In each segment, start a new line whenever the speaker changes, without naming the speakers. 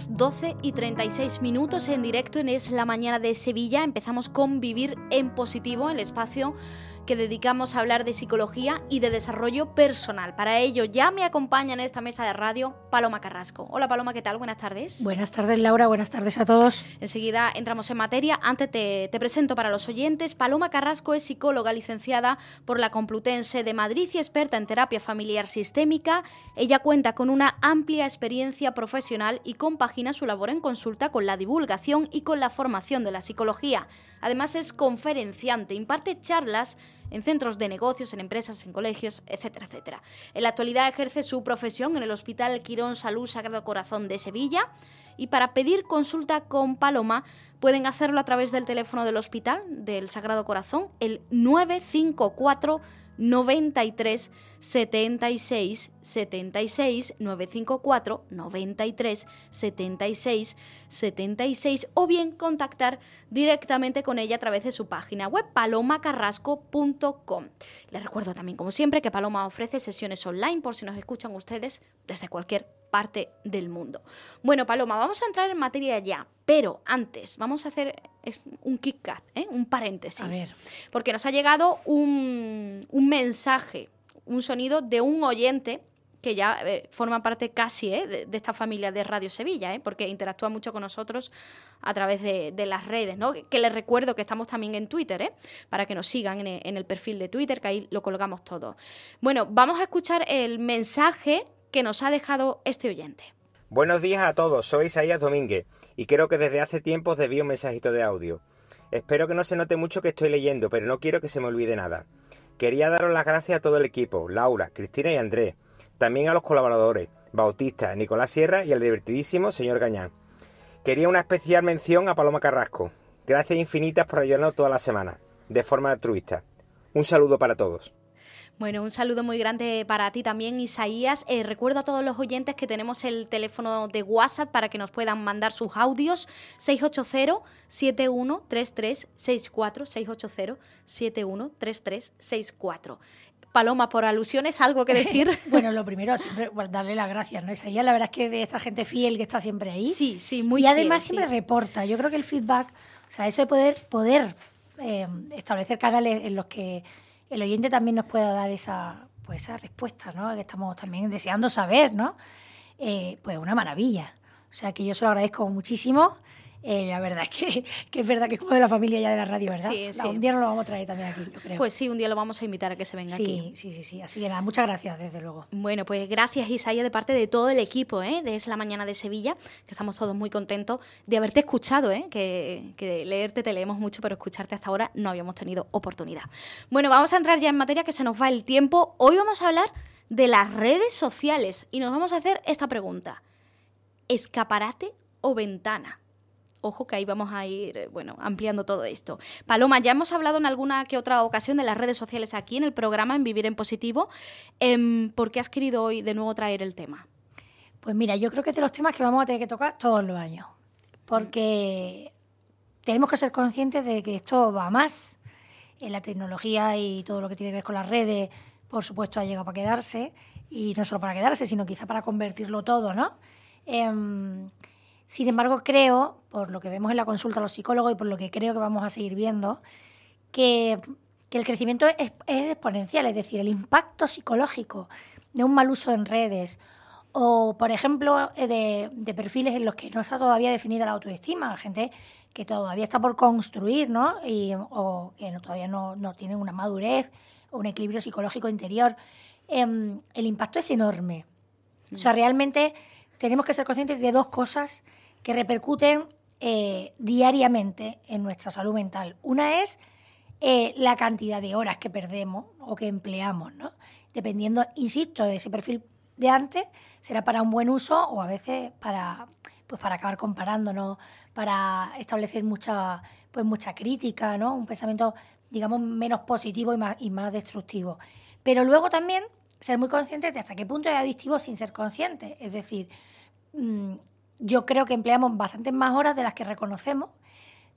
Las 12 y 36 minutos en directo en Es la Mañana de Sevilla. Empezamos con Vivir en Positivo, el espacio que dedicamos a hablar de psicología y de desarrollo personal. Para ello ya me acompaña en esta mesa de radio Paloma Carrasco. Hola Paloma, ¿qué tal? Buenas tardes.
Buenas tardes Laura, buenas tardes a todos.
Enseguida entramos en materia. Antes te, te presento para los oyentes. Paloma Carrasco es psicóloga licenciada por la Complutense de Madrid y experta en terapia familiar sistémica. Ella cuenta con una amplia experiencia profesional y compagina su labor en consulta con la divulgación y con la formación de la psicología. Además es conferenciante, imparte charlas en centros de negocios, en empresas, en colegios, etcétera, etcétera. En la actualidad ejerce su profesión en el Hospital Quirón Salud Sagrado Corazón de Sevilla y para pedir consulta con Paloma pueden hacerlo a través del teléfono del Hospital del Sagrado Corazón, el 954 93 76 76 954 93 76 76 o bien contactar directamente con ella a través de su página web palomacarrasco.com. Les recuerdo también como siempre que Paloma ofrece sesiones online por si nos escuchan ustedes desde cualquier parte del mundo. Bueno, Paloma, vamos a entrar en materia ya, pero antes vamos a hacer un kick cut, ¿eh? un paréntesis.
A ver.
Porque nos ha llegado un, un mensaje, un sonido de un oyente que ya eh, forma parte casi ¿eh? de, de, esta familia de Radio Sevilla, ¿eh? porque interactúa mucho con nosotros a través de, de, las redes, ¿no? Que les recuerdo que estamos también en Twitter, ¿eh? para que nos sigan en, en el perfil de Twitter, que ahí lo colgamos todo. Bueno, vamos a escuchar el mensaje que nos ha dejado este oyente.
Buenos días a todos, soy Isaías Domínguez y creo que desde hace tiempo os debí un mensajito de audio. Espero que no se note mucho que estoy leyendo, pero no quiero que se me olvide nada. Quería daros las gracias a todo el equipo, Laura, Cristina y Andrés, también a los colaboradores, Bautista, Nicolás Sierra y al divertidísimo señor Gañán. Quería una especial mención a Paloma Carrasco. Gracias infinitas por ayudarnos toda la semana, de forma altruista. Un saludo para todos.
Bueno, un saludo muy grande para ti también, Isaías. Eh, recuerdo a todos los oyentes que tenemos el teléfono de WhatsApp para que nos puedan mandar sus audios. 680-713364. 680-713364. Paloma, por alusiones, ¿algo que decir?
bueno, lo primero, siempre darle las gracias, ¿no? Isaías, la verdad es que de esta gente fiel que está siempre ahí.
Sí, sí, muy
Y además
fiel,
siempre
sí.
reporta. Yo creo que el feedback, o sea, eso de poder, poder eh, establecer canales en los que el oyente también nos pueda dar esa, pues esa respuesta, ¿no? Que estamos también deseando saber, ¿no? Eh, pues una maravilla. O sea, que yo se lo agradezco muchísimo. Eh, la verdad es que, que, es verdad que es como de la familia ya de la radio, ¿verdad?
Sí, sí.
Un día nos lo vamos a traer también aquí, yo creo.
Pues sí, un día lo vamos a invitar a que se venga
sí,
aquí.
Sí, sí, sí. Así que nada, muchas gracias, desde luego.
Bueno, pues gracias Isaías de parte de todo el equipo ¿eh? de Es la Mañana de Sevilla, que estamos todos muy contentos de haberte escuchado, ¿eh? que, que leerte te leemos mucho, pero escucharte hasta ahora no habíamos tenido oportunidad. Bueno, vamos a entrar ya en materia que se nos va el tiempo. Hoy vamos a hablar de las redes sociales y nos vamos a hacer esta pregunta. ¿Escaparate o ventana? Ojo que ahí vamos a ir, eh, bueno, ampliando todo esto. Paloma, ya hemos hablado en alguna que otra ocasión de las redes sociales aquí en el programa en Vivir en Positivo. Eh, ¿Por qué has querido hoy de nuevo traer el tema?
Pues mira, yo creo que es de los temas que vamos a tener que tocar todos los años. Porque tenemos que ser conscientes de que esto va más. En la tecnología y todo lo que tiene que ver con las redes, por supuesto, ha llegado para quedarse. Y no solo para quedarse, sino quizá para convertirlo todo, ¿no? Eh, sin embargo, creo, por lo que vemos en la consulta a los psicólogos y por lo que creo que vamos a seguir viendo, que, que el crecimiento es, es, exponencial, es decir, el impacto psicológico de un mal uso en redes o, por ejemplo, de, de perfiles en los que no está todavía definida la autoestima, gente que todavía está por construir, ¿no? Y, o que no, todavía no, no tienen una madurez o un equilibrio psicológico interior. Eh, el impacto es enorme. O sea, realmente tenemos que ser conscientes de dos cosas que repercuten eh, diariamente en nuestra salud mental. Una es eh, la cantidad de horas que perdemos o que empleamos, ¿no? Dependiendo, insisto, de ese perfil de antes será para un buen uso o a veces para, pues para acabar comparándonos, para establecer mucha, pues mucha crítica, ¿no? Un pensamiento, digamos, menos positivo y más, y más destructivo. Pero luego también ser muy conscientes de hasta qué punto es adictivo sin ser consciente. Es decir, mm, yo creo que empleamos bastantes más horas de las que reconocemos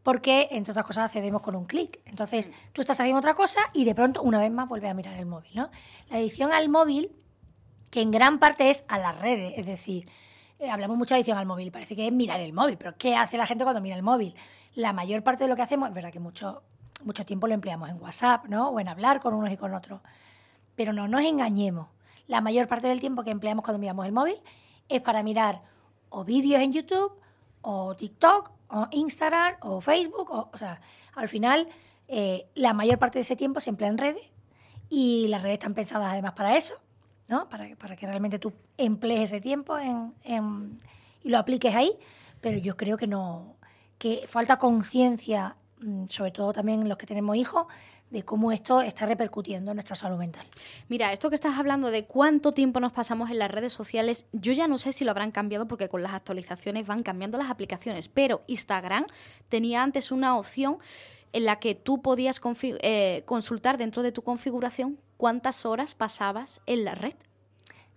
porque, entre otras cosas, accedemos con un clic. Entonces, tú estás haciendo otra cosa y de pronto, una vez más, vuelves a mirar el móvil. ¿no? La adicción al móvil, que en gran parte es a las redes, es decir, eh, hablamos mucho de adicción al móvil, parece que es mirar el móvil, pero ¿qué hace la gente cuando mira el móvil? La mayor parte de lo que hacemos, es verdad que mucho, mucho tiempo lo empleamos en WhatsApp, ¿no? O en hablar con unos y con otros. Pero no nos engañemos. La mayor parte del tiempo que empleamos cuando miramos el móvil es para mirar o vídeos en YouTube, o TikTok, o Instagram, o Facebook. O, o sea, al final, eh, la mayor parte de ese tiempo se emplea en redes y las redes están pensadas además para eso, ¿no? Para, para que realmente tú emplees ese tiempo en, en, y lo apliques ahí. Pero yo creo que no, que falta conciencia, sobre todo también los que tenemos hijos, de cómo esto está repercutiendo en nuestra salud mental.
Mira, esto que estás hablando de cuánto tiempo nos pasamos en las redes sociales, yo ya no sé si lo habrán cambiado porque con las actualizaciones van cambiando las aplicaciones, pero Instagram tenía antes una opción en la que tú podías eh, consultar dentro de tu configuración cuántas horas pasabas en la red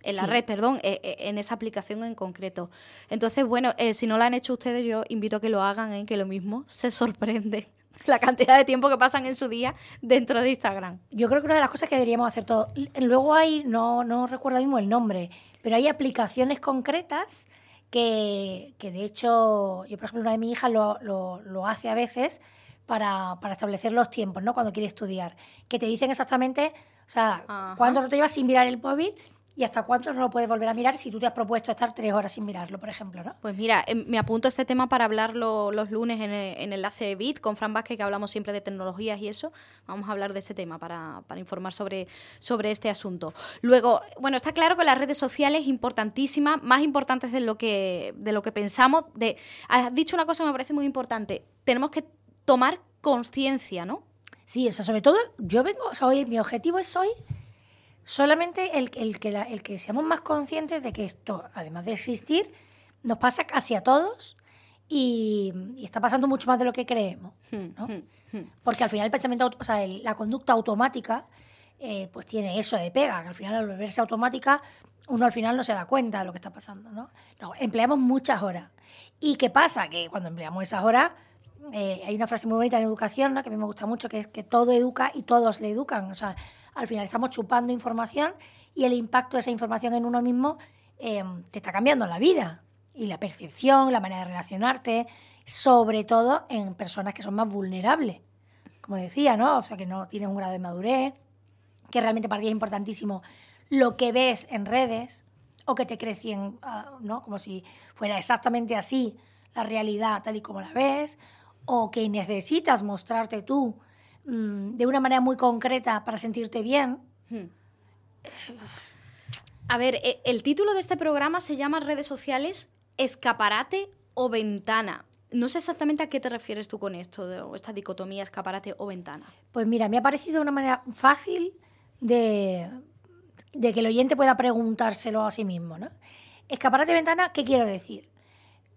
en la sí. red, perdón, eh, eh, en esa aplicación en concreto. Entonces, bueno, eh, si no lo han hecho ustedes, yo invito a que lo hagan, ¿eh? que lo mismo se sorprende la cantidad de tiempo que pasan en su día dentro de Instagram.
Yo creo que una de las cosas que deberíamos hacer todos. Luego hay, no, no recuerdo mismo el nombre, pero hay aplicaciones concretas que, que de hecho, yo por ejemplo, una de mis hijas lo, lo, lo hace a veces para, para, establecer los tiempos, ¿no? Cuando quiere estudiar. Que te dicen exactamente, o sea, Ajá. cuánto te llevas sin mirar el móvil y hasta cuánto no lo puedes volver a mirar si tú te has propuesto estar tres horas sin mirarlo, por ejemplo, ¿no?
Pues mira, eh, me apunto este tema para hablarlo los lunes en, el, en Enlace de Bit con Fran Vázquez, que hablamos siempre de tecnologías y eso. Vamos a hablar de ese tema para, para informar sobre, sobre este asunto. Luego, bueno, está claro que las redes sociales importantísimas, más importantes de lo que, de lo que pensamos. De, has dicho una cosa que me parece muy importante. Tenemos que tomar conciencia, ¿no?
Sí, o sea, sobre todo, yo vengo, o sea, hoy mi objetivo es hoy solamente el, el, que la, el que seamos más conscientes de que esto, además de existir, nos pasa casi a todos y, y está pasando mucho más de lo que creemos. ¿no? Hmm, hmm, hmm. Porque al final el pensamiento, o sea, el, la conducta automática, eh, pues tiene eso de pega, que al final al volverse automática, uno al final no se da cuenta de lo que está pasando. ¿no? no empleamos muchas horas. ¿Y qué pasa? Que cuando empleamos esas horas, eh, hay una frase muy bonita en educación, ¿no? que a mí me gusta mucho, que es que todo educa y todos le educan. O sea, al final estamos chupando información y el impacto de esa información en uno mismo eh, te está cambiando la vida y la percepción, la manera de relacionarte, sobre todo en personas que son más vulnerables. Como decía, ¿no? O sea, que no tienen un grado de madurez, que realmente para ti es importantísimo lo que ves en redes o que te crecen, uh, ¿no? Como si fuera exactamente así la realidad tal y como la ves, o que necesitas mostrarte tú de una manera muy concreta para sentirte bien. Hmm.
A ver, e, el título de este programa se llama Redes sociales, escaparate o ventana. No sé exactamente a qué te refieres tú con esto, esta dicotomía escaparate o ventana.
Pues mira, me ha parecido una manera fácil de, de que el oyente pueda preguntárselo a sí mismo. ¿no? Escaparate ventana, ¿qué quiero decir?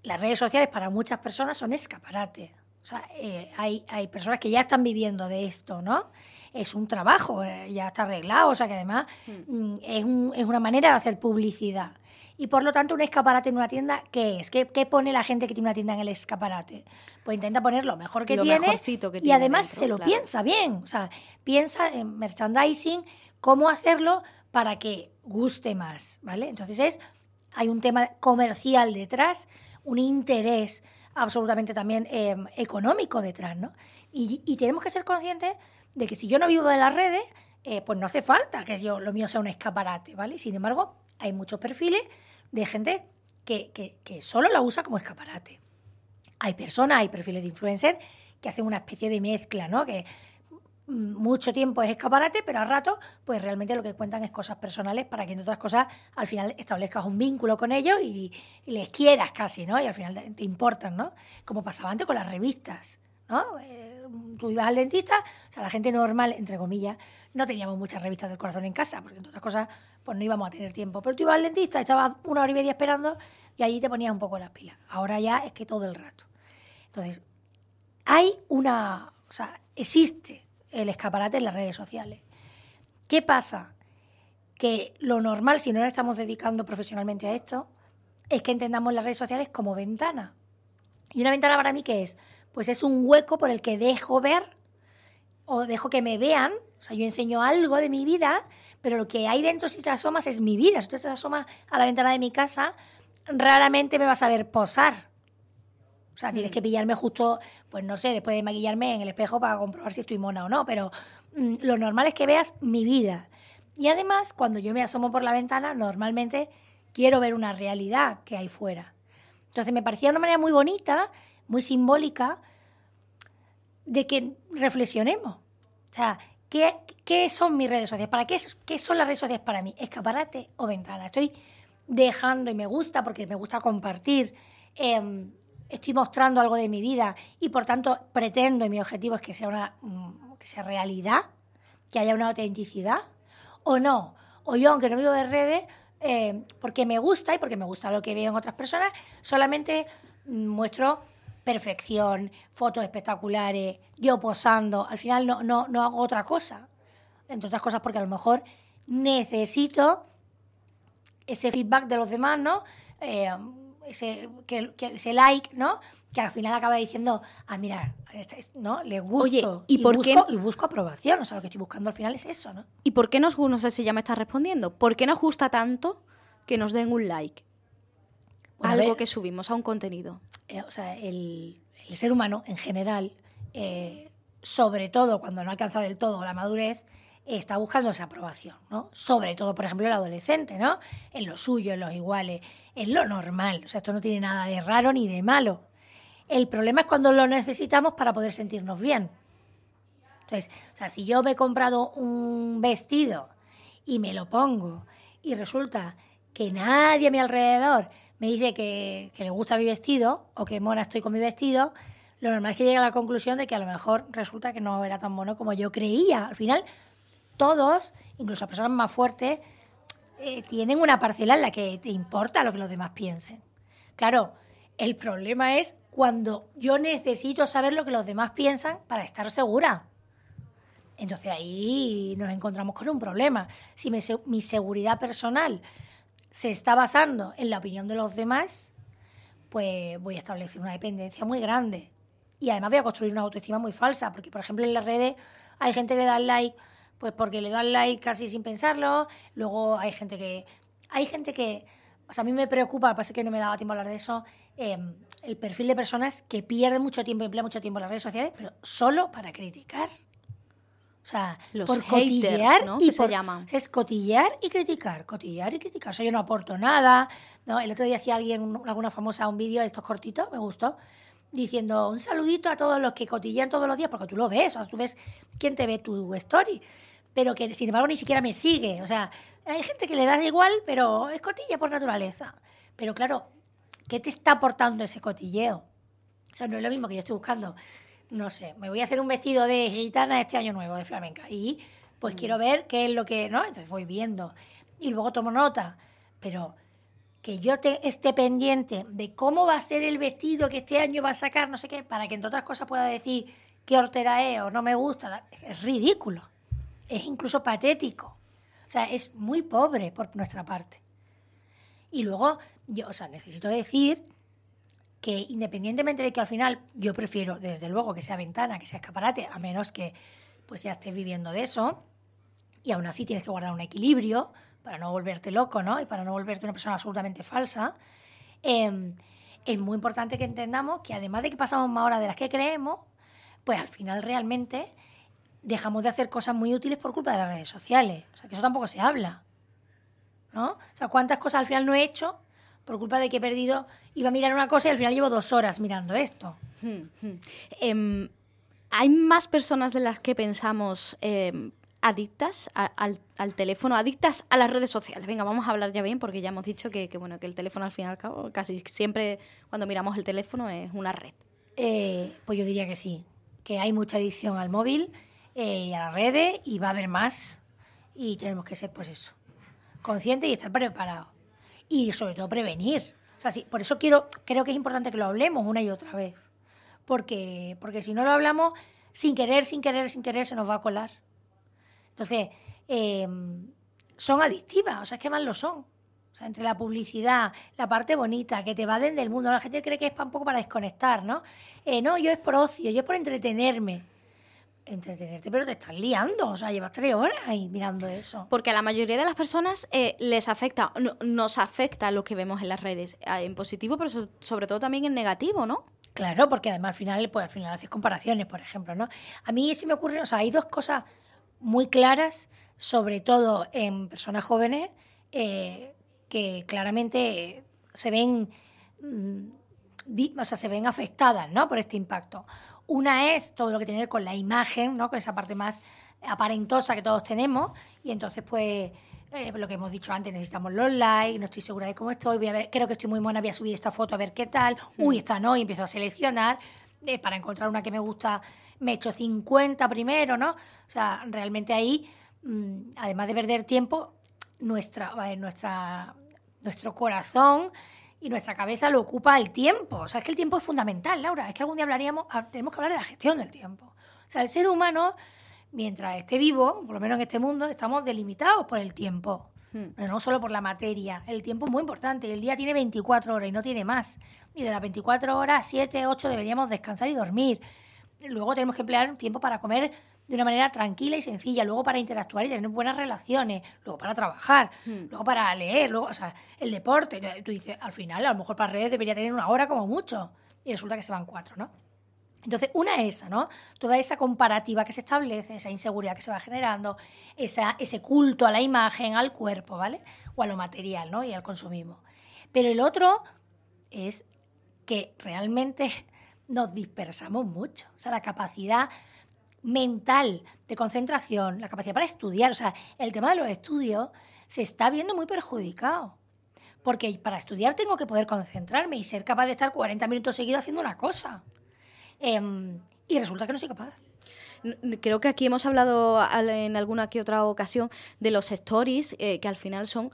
Las redes sociales para muchas personas son escaparate. O sea, eh, hay, hay personas que ya están viviendo de esto, ¿no? Es un trabajo, eh, ya está arreglado, o sea que además mm. es, un, es, una manera de hacer publicidad. Y por lo tanto, un escaparate en una tienda, ¿qué es? ¿Qué, ¿Qué, pone la gente que tiene una tienda en el escaparate? Pues intenta poner lo mejor que
lo
tiene
que
y
tiene
además
dentro,
se lo
claro.
piensa bien. O sea, piensa en merchandising, cómo hacerlo para que guste más, ¿vale? Entonces es, hay un tema comercial detrás, un interés absolutamente también eh, económico detrás, ¿no? Y, tenemos que ser conscientes de que si yo no vivo de las redes, eh, pues no hace falta que yo, lo mío sea un escaparate, ¿vale? Sin embargo, hay muchos perfiles de gente que, que, que solo la usa como escaparate. Hay personas, hay perfiles de influencer que hacen una especie de mezcla, ¿no? Que mucho tiempo es escaparate, pero a rato, pues realmente lo que cuentan es cosas personales para que, entre otras cosas, al final establezcas un vínculo con ellos y, les quieras casi, ¿no? Y al final te, te, importan, ¿no? Como pasaba antes con las revistas, ¿no? Eh, tú ibas al dentista, o sea, la gente normal, entre comillas, no teníamos muchas revistas del corazón en casa, porque entre otras cosas, pues no íbamos a tener tiempo. Pero tú ibas al dentista, estabas una hora y media esperando y allí te ponías un poco las pilas. Ahora ya es que todo el rato. Entonces, hay una, o sea, existe el escaparate en las redes sociales. ¿Qué pasa? Que lo normal, si no nos estamos dedicando profesionalmente a esto, es que entendamos las redes sociales como ventana. Y una ventana para mí, ¿qué es? Pues es un hueco por el que dejo ver o dejo que me vean. O sea, yo enseño algo de mi vida, pero lo que hay dentro si te asomas es mi vida. Si tú te asomas a la ventana de mi casa, raramente me vas a ver posar. O sea, tienes mm. que pillarme justo, pues no sé, después de maquillarme en el espejo para comprobar si estoy mona o no, pero mm, lo normal es que veas mi vida. Y además, cuando yo me asomo por la ventana, normalmente quiero ver una realidad que hay fuera. Entonces me parecía una manera muy bonita, muy simbólica, de que reflexionemos. O sea, ¿qué, qué son mis redes sociales? ¿Para qué, qué son las redes sociales para mí? ¿Escaparate o ventana? Estoy dejando y me gusta porque me gusta compartir. Em, estoy mostrando algo de mi vida y por tanto pretendo y mi objetivo es que sea una mm, que sea realidad, que haya una autenticidad o no. O yo, aunque no vivo de redes, eh, porque me gusta y porque me gusta lo que veo en otras personas, solamente muestro perfección, fotos espectaculares, yo posando, al final no, no, no hago otra cosa. Entre otras cosas porque a lo mejor necesito ese feedback de los demás, ¿no? Eh, ese, que, ese like, ¿no? Que al final acaba diciendo, ah, mira, este ¿no? Le gusto. Oye, ¿y, por busco, qué? Y busco aprobación, o sea, lo que estoy buscando al final es eso, ¿no?
¿Y por qué nos, no sé si ya me estás respondiendo, por qué nos gusta tanto que nos den un like? Algo que subimos a un contenido.
Eh, o sea, el, ser humano en general, eh, sobre todo cuando no ha alcanzado del todo la madurez, está buscando esa aprobación, ¿no? Sobre todo, por ejemplo, el adolescente, ¿no? En lo suyo, en los iguales, es lo normal. O sea, esto no tiene nada de raro ni de malo. El problema es cuando lo necesitamos para poder sentirnos bien. Entonces, o sea, si yo me he comprado un vestido y me lo pongo y resulta que nadie a mi alrededor me dice que, le gusta mi vestido o que mona estoy con mi vestido, lo normal es que llegue a la conclusión de que a lo mejor resulta que no era tan mono como yo creía. Al final, todos, incluso las personas más fuertes, eh, tienen una parcela en la que te importa lo que los demás piensen. Claro, el problema es cuando yo necesito saber lo que los demás piensan para estar segura. Entonces ahí nos encontramos con un problema. Si mi seguridad personal se está basando en la opinión de los demás, pues voy a establecer una dependencia muy grande. Y además voy a construir una autoestima muy falsa, porque por ejemplo en las redes hay gente que da like pues porque le dan like casi sin pensarlo. Luego hay gente que. Hay gente que. O sea, a mí me preocupa, pasa que no me daba tiempo a hablar de eso, em, el perfil de personas que pierden mucho tiempo, emplea mucho tiempo en las redes sociales, pero solo para criticar. O sea,
Los por cotillear ¿no? y por, se llaman.
Es cotillear y criticar, cotillear y criticar. O sea, yo no aporto nada. ¿no? El otro día hacía alguien, alguna famosa, un vídeo de estos cortitos, me gustó, diciendo un saludito a todos los que cotillean todos los días, porque tú lo ves, o sea, tú ves quién te ve tu story pero que sin embargo ni siquiera me sigue. O sea, hay gente que le da igual, pero es cotilla por naturaleza. Pero claro, ¿qué te está aportando ese cotilleo? O sea, no es lo mismo que yo estoy buscando, no sé, me voy a hacer un vestido de gitana este año nuevo, de flamenca, y pues quiero mm. ver qué es lo que, ¿no? Entonces voy viendo y luego tomo nota, pero que yo te esté pendiente de cómo va a ser el vestido que este año va a sacar, no sé qué, para que entre otras cosas pueda decir qué hortera es o no me gusta, es ridículo es incluso patético. O sea, es muy pobre por nuestra parte. Y luego, yo, o sea, necesito decir que independientemente de que al final yo prefiero, desde luego, que sea ventana, que sea escaparate, a menos que pues ya estés viviendo de eso, y aún así tienes que guardar un equilibrio para no volverte loco, ¿no? Y para no volverte una persona absolutamente falsa. Em, es muy importante que entendamos que además de que pasamos más horas de las que creemos, pues al final realmente dejamos de hacer cosas muy útiles por culpa de las redes sociales. O sea, que eso tampoco se habla. ¿No? O sea, cuántas cosas al final no he hecho por culpa de que he perdido, iba a mirar una cosa y al final llevo dos horas mirando esto. Hmm,
hmm. Em, ¿Hay más personas de las que pensamos em, adictas al, teléfono, adictas a las redes sociales? Venga, vamos a hablar ya bien porque ya hemos dicho que, bueno, que el teléfono al fin y al cabo, casi siempre cuando miramos el teléfono es una red.
Eh, pues yo diría que sí. que hay mucha adicción al móvil eh, a las redes y va a haber más y tenemos que ser, pues eso, conscientes y estar preparados. Y sobre todo prevenir. O sea, por eso quiero, creo que es importante que lo hablemos una y otra vez. Porque, porque si no lo hablamos, sin querer, sin querer, sin querer, se nos va a colar. Entonces, em, son adictivas, o sea, es que más lo son. O sea, entre la publicidad, la parte bonita, que te va desde el mundo, la gente cree que es un poco para desconectar, ¿no? Eh, no, yo es por ocio, yo es por entretenerme. Entretenerte, pero te estás liando, o sea, llevas tres horas ahí mirando eso.
Porque a la mayoría de las personas eh, les afecta, nos afecta lo que vemos en las redes, eh, en positivo, pero sobre todo también en negativo, ¿no?
Claro, porque además al final, pues al final haces comparaciones, por ejemplo, ¿no? A mí sí me ocurre, o sea, hay dos cosas muy claras, sobre todo en personas jóvenes, eh, que claramente se ven, mm, o sea, se ven afectadas, ¿no? Por este impacto. Una es todo lo que tiene que ver con la imagen, ¿no? Con esa parte más aparentosa que todos tenemos, y entonces, pues, eh, lo que hemos dicho antes, necesitamos los likes, no estoy segura de cómo estoy, voy a ver, creo que estoy muy buena, voy a subir esta foto a ver qué tal, mm. uy, esta no, y empiezo a seleccionar, eh, para encontrar una que me gusta, me echo 50 primero, ¿no? O sea, realmente ahí, mm, además de perder tiempo, nuestra, nuestra, nuestro corazón y nuestra cabeza lo ocupa el tiempo. O sea, es que el tiempo es fundamental, Laura. Es que algún día hablaríamos, ah, tenemos que hablar de la gestión del tiempo. O sea, el ser humano, mientras esté vivo, por lo menos en este mundo, estamos delimitados por el tiempo. Hmm. Pero no solo por la materia. El tiempo es muy importante. El día tiene 24 horas y no tiene más. Y de las 24 horas, 7, 8 deberíamos descansar y dormir. Luego tenemos que emplear tiempo para comer de una manera tranquila y sencilla, luego para interactuar y tener buenas relaciones, luego para trabajar, hmm. luego para leer, luego, o sea, el deporte. Tú dices, al final, a lo mejor para redes debería tener una hora como mucho, y resulta que se van cuatro, ¿no? Entonces, una es esa, ¿no? Toda esa comparativa que se establece, esa inseguridad que se va generando, esa, ese culto a la imagen, al cuerpo, ¿vale? O a lo material, ¿no? Y al consumismo. Pero el otro es que realmente nos dispersamos mucho. O sea, la capacidad mental, de concentración, la capacidad para estudiar. O sea, el tema de los estudios se está viendo muy perjudicado. Porque para estudiar tengo que poder concentrarme y ser capaz de estar 40 minutos seguidos haciendo una cosa. Em, y resulta que no soy capaz.
Creo que aquí hemos hablado en alguna que otra ocasión de los stories, eh, que al final son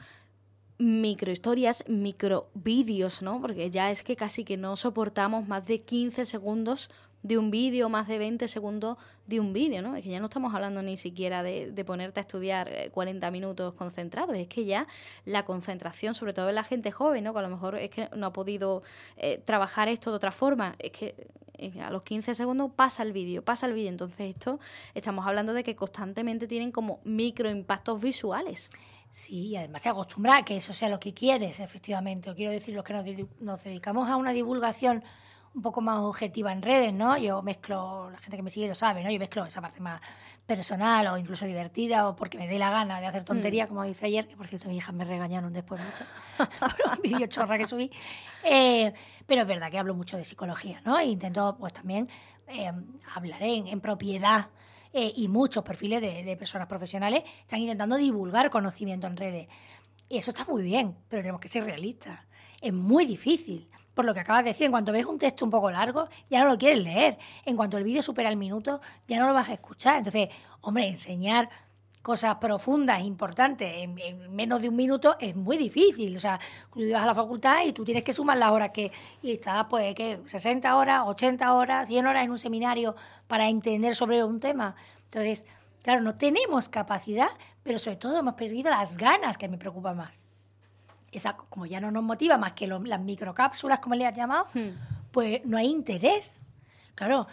microhistorias, microvídeos, ¿no? Porque ya es que casi que no soportamos más de 15 segundos de un vídeo, más de 20 segundos de un vídeo, ¿no? Es que ya no estamos hablando ni siquiera de, ponerte a estudiar 40 eh, minutos concentrados, es que ya la concentración, sobre todo en la gente joven, ¿no? Que a lo mejor es que no ha podido eh, trabajar esto de otra forma, es que eh, a los 15 segundos pasa el vídeo, pasa el vídeo, entonces esto estamos hablando de que constantemente tienen como micro impactos visuales.
Sí, y además se acostumbra a que eso sea lo que quieres, efectivamente. quiero decir, los que nos dedicamos a una divulgación un poco más objetiva en redes, ¿no? Yo mezclo, la gente que me sigue lo sabe, ¿no? Yo mezclo esa parte más personal o incluso divertida o porque me dé la gana de hacer tontería, mm. como hice ayer, que por cierto mis hijas me regañaron después mucho por un vídeo chorra que subí. Eh, pero es verdad que hablo mucho de psicología, ¿no? E intento, pues también eh, hablar en, propiedad eh, y muchos perfiles de, de personas profesionales están intentando divulgar conocimiento en redes. Y eso está muy bien, pero tenemos que ser realistas. Es muy difícil por lo que acabas de decir, en cuanto ves un texto un poco largo, ya no lo quieres leer. En cuanto el vídeo supera el minuto, ya no lo vas a escuchar. Entonces, hombre, enseñar cosas profundas, importantes, en, menos de un minuto es muy difícil. O sea, tú ibas a la facultad y tú tienes que sumar las horas que... Y estás, pues, ¿qué? 60 horas, 80 horas, 100 horas en un seminario para entender sobre un tema. Entonces, claro, no tenemos capacidad, pero sobre todo hemos perdido las ganas, que me preocupa más esa, como ya no nos motiva más que las microcápsulas, como le has llamado, hmm. pues no hay interés. Claro,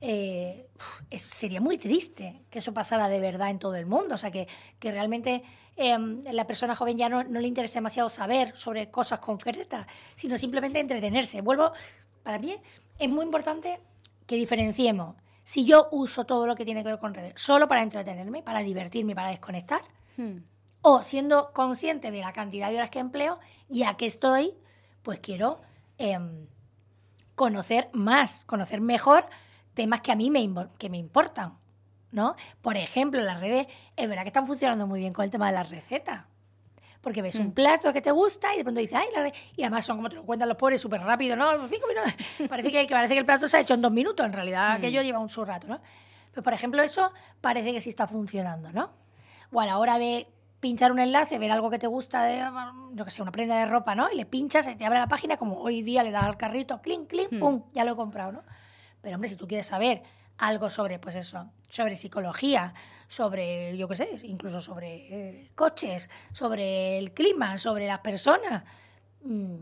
eh, sería muy triste que eso pasara de verdad en todo el mundo. O sea, que, que realmente eh, la persona joven ya no, no, le interesa demasiado saber sobre cosas concretas, sino simplemente entretenerse. Vuelvo, para mí es muy importante que diferenciemos. Si yo uso todo lo que tiene que ver con redes solo para entretenerme, para divertirme, para desconectar, hmm o siendo consciente de la cantidad de horas que empleo, ya que estoy, pues quiero em, conocer más, conocer mejor temas que a mí me, que me importan, ¿no? Por ejemplo, las redes, es verdad que están funcionando muy bien con el tema de las recetas. Porque ves un plato que te gusta y de pronto dices, ay, la re-". y además son como te lo cuentan los pobres súper rápido, ¿no? Cinco minutos. Parece que, que parece que el plato se ha hecho en dos minutos, en realidad aquello lleva un su rato, ¿no? Pues, por ejemplo, eso parece que sí está funcionando, ¿no? O a la hora de pinchar un enlace, ver algo que te gusta, de, yo que sé, una prenda de ropa, ¿no? Y le pinchas, se te abre la página, como hoy día le das al carrito, clink, clink,
Hmm.
pum, ya lo he comprado, ¿no? Pero, hombre, si tú quieres saber algo sobre, pues eso, sobre psicología, sobre, yo qué sé, incluso sobre eh, coches, sobre el clima, sobre las personas, mm,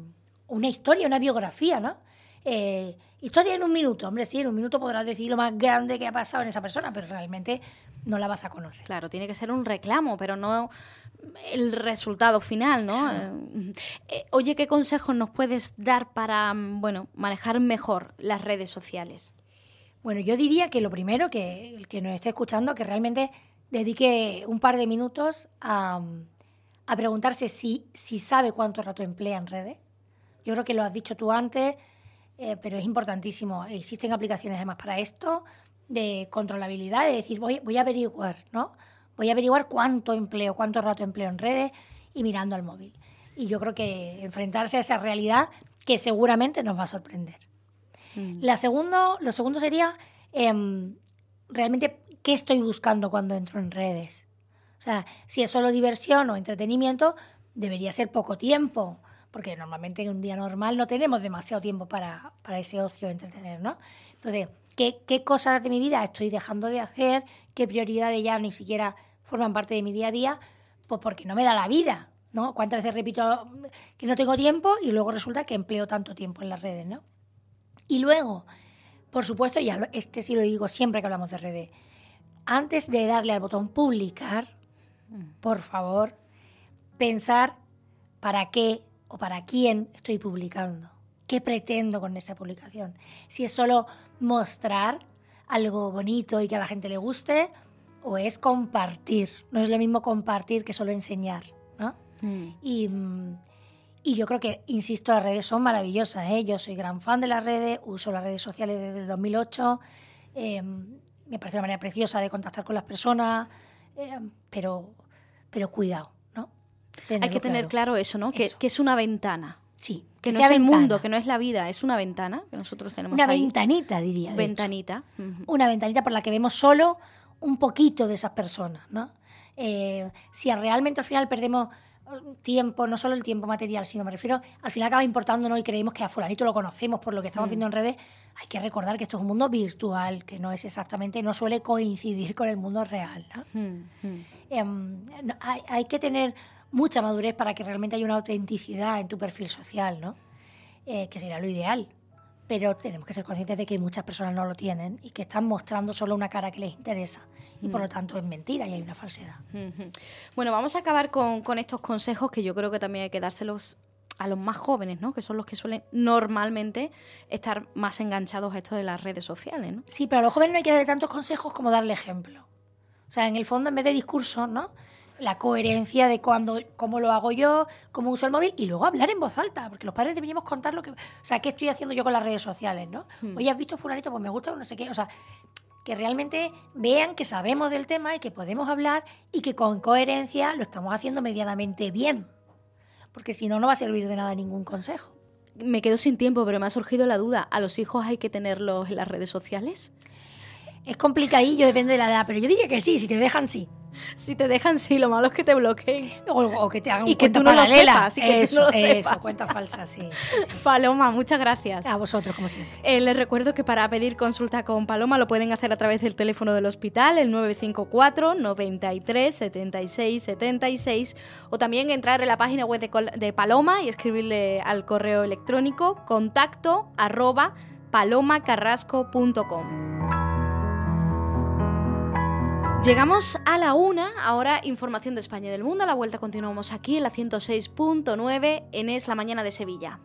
una historia, una biografía, ¿no? Eh, historia en un minuto, hombre, sí, en un minuto podrás decir lo más grande que ha pasado en esa persona, pero realmente no la vas a conocer.
Claro, tiene que ser un reclamo, pero no el resultado final, ¿no? Eh, eh, oye, ¿qué consejos nos puedes dar para, mm, bueno, manejar mejor las redes sociales?
Bueno, yo diría que lo primero, que el que nos esté escuchando, que realmente dedique un par de minutos a, a preguntarse si, si sabe cuánto rato emplea en redes. Yo creo que lo has dicho tú antes, eh, pero es importantísimo. Existen aplicaciones además para esto, de controlabilidad, de decir, voy, voy a averiguar, ¿no? Voy a averiguar cuánto empleo, cuánto rato empleo en redes y mirando al móvil. Y yo creo que enfrentarse a esa realidad que seguramente nos va a sorprender.
Mm.
La segundo, lo segundo sería em, realmente qué estoy buscando cuando entro en redes. O sea, si es solo diversión o entretenimiento, debería ser poco tiempo, porque normalmente en un día normal no tenemos demasiado tiempo para, para ese ocio entretener, ¿no? Entonces, ¿qué, ¿qué cosas de mi vida estoy dejando de hacer? ¿Qué prioridades ya ni siquiera forman parte de mi día a día? Pues porque no me da la vida, ¿no? ¿Cuántas veces repito que no tengo tiempo y luego resulta que empleo tanto tiempo en las redes, ¿no? Y luego, por supuesto, ya este sí lo digo siempre que hablamos de redes, antes de darle al botón publicar, por favor, pensar para qué o para quién estoy publicando, qué pretendo con esa publicación. Si es solo mostrar algo bonito y que a la gente le guste, o es compartir. No es lo mismo compartir que solo enseñar, ¿no?
Mm.
Y, mm, y yo creo que, insisto, las redes son maravillosas. ¿eh? Yo soy gran fan de las redes, uso las redes sociales desde el 2008. eh, me parece una manera preciosa de contactar con las personas, eh, pero, pero cuidado,
Hay que tener claro eso, ¿no? Que,
Eso.
que es una ventana.
Sí,
Que no
sea
es el
ventana.
mundo, que no es la vida, es una ventana que nosotros tenemos
Una
ahí.
ventanita, diría.
Ventanita.
Una ventanita por la que vemos solo un poquito de esas personas, ¿no? Eh, si realmente al final perdemos eh, tiempo, no solo el tiempo material, sino me refiero, al final acaba importándonos y creemos que a fulanito lo conocemos por lo que estamos viendo en redes, hay que recordar que esto es un mundo virtual, que no es exactamente, no suele coincidir con el mundo real, ¿no?
Mm, mm.
Em, hay que tener mucha madurez para que realmente haya una autenticidad en tu perfil social, ¿no? Eh, que sería lo ideal. Pero tenemos que ser conscientes de que muchas personas no lo tienen y que están mostrando solo una cara que les interesa. Y por lo tanto es mentira y hay una falsedad.
Bueno, vamos a acabar con, con estos consejos que yo creo que también hay que dárselos a los más jóvenes, ¿no? Que son los que suelen normalmente estar más enganchados a esto de las redes sociales, ¿no?
Sí, pero a los jóvenes no hay que darle tantos consejos como darle ejemplo. O sea, en el fondo, en vez de discursos, ¿no? La coherencia de cuando, cómo lo hago yo, cómo uso el móvil y luego hablar en voz alta, porque los padres deberíamos contar lo que. O sea, ¿qué estoy haciendo yo con las redes sociales, no?
Hmm.
Oye, ¿has visto Fulanito? Pues me gusta, no sé qué. O sea, que realmente vean que sabemos del tema y que podemos hablar y que con coherencia lo estamos haciendo medianamente bien. Porque si no, no va a servir de nada ningún consejo.
Me quedo sin tiempo, pero me ha surgido la duda. ¿A los hijos hay que tenerlos en las redes sociales?
Es complicadillo, depende de la edad, pero yo diría que sí, si te dejan, sí.
Si te dejan, sí, lo malo es que te bloqueen.
O, o que te hagan
Y que
cuenta
tú no lo sepas, y que tú
eso,
no lo
eso,
sepas.
cuenta falsa, sí.
Paloma, muchas gracias.
A vosotros, como siempre.
Eh, les recuerdo que para pedir consulta con Paloma lo pueden hacer a través del teléfono del hospital, el 954 93 76 76, o también entrar en la página web de, de Paloma y escribirle al correo electrónico contacto arroba palomacarrasco.com. Llegamos a la una, ahora información de España y del mundo. A la vuelta continuamos aquí en la 106.9 en Es la Mañana de Sevilla.